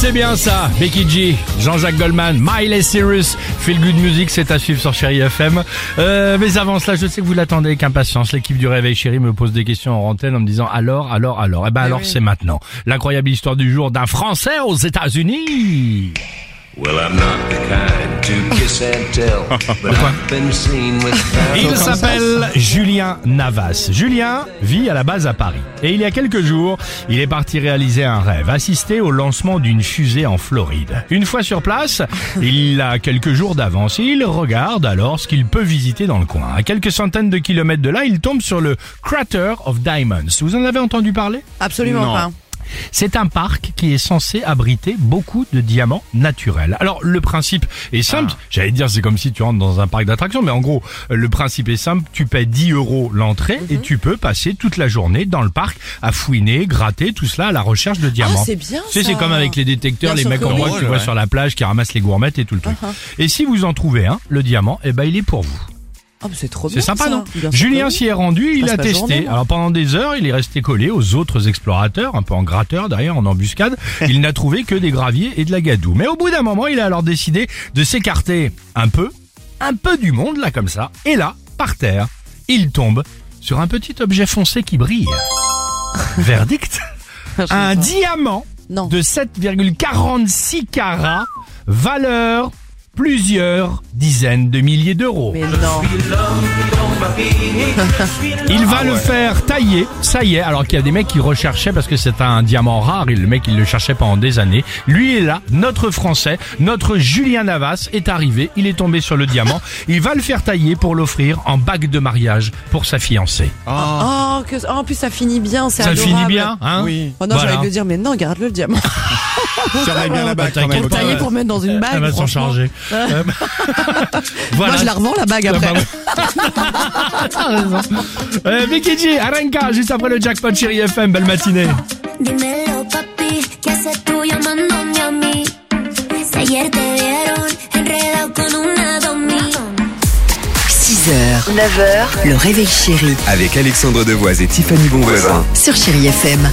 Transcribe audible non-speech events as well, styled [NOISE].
C'est bien ça. Becky G, Jean-Jacques Goldman, Miley Cyrus, Feel Good Music, c'est à suivre sur Chéri FM. Euh, mais avant cela, je sais que vous l'attendez avec impatience. L'équipe du Réveil Chéri me pose des questions en antenne en me disant alors, alors, alors. Eh ben alors, c'est maintenant. L'incroyable histoire du jour d'un Français aux États-Unis. Well, I'm not the kind to kiss and tell, [LAUGHS] but I've been seen with Il s'appelle Julien Navas. Julien vit à la base à Paris. Et il y a quelques jours, il est parti réaliser un rêve, assister au lancement d'une fusée en Floride. Une fois sur place, il a quelques jours d'avance et il regarde alors ce qu'il peut visiter dans le coin. À quelques centaines de kilomètres de là, il tombe sur le Crater of Diamonds. Vous en avez entendu parler? Absolument pas. C'est un parc qui est censé abriter beaucoup de diamants naturels. Alors le principe est simple, j'allais dire c'est comme si tu rentres dans un parc d'attractions, mais en gros le principe est simple, tu paies 10 euros l'entrée et tu peux passer toute la journée dans le parc à fouiner, gratter, tout cela à la recherche de diamants. c'est bien, Tu sais, c'est comme avec les détecteurs, Bien les mecs comme moi que tu vois sur la plage qui ramassent les gourmettes et tout le truc. Et si vous en trouvez un, le diamant, eh ben il est pour vous. Oh, mais c'est trop C'est bien. sympa, ça. non Bien sûr Julien que oui. s'y est rendu, il Passe a testé. journée, moi. Alors pendant des heures, il est resté collé aux autres explorateurs, un peu en gratteur derrière, en embuscade. [LAUGHS] il n'a trouvé que des graviers et de la gadoue. Mais au bout d'un moment, il a alors décidé de s'écarter un peu, un peu du monde, là comme ça. Et là, par terre, il tombe sur un petit objet foncé qui brille. [LAUGHS] Verdict Un diamant Non. de 7,46 carats, valeur plusieurs dizaines de milliers d'euros. Mais non. [LAUGHS] Il va le faire tailler, ça y est, alors qu'il y a des mecs qui recherchaient parce que c'est un diamant rare, et le mec il le cherchait pendant des années. Lui est là, notre français, notre Julien Navas est arrivé, il est tombé sur le diamant, il va le faire tailler pour l'offrir en bague de mariage pour sa fiancée. Oh, que... oh, en plus, ça finit bien. C'est Ça adorable. finit bien, hein Oui. Oh non, Voilà. j'allais le dire, mais non, garde-le le diamant. [LAUGHS] Surveille bien la bague quand même. pas. Taillé pour mettre dans une bague. Elle va s'en charger. Euh, [LAUGHS] voilà. Moi, je la revends la bague Ah, après. bah. T'as raison. [LAUGHS] Euh, Vicky G, Aranka, juste après le jackpot chéri FM, belle matinée. Dímelo, papi, ¿qué haces tú llamándome a mí? Si ayer te vieron enredado con una domi. 6h, 9h, le réveil chéri Avec Alexandre Devoise et Tiffany Bonvoisin. sur Chérie FM.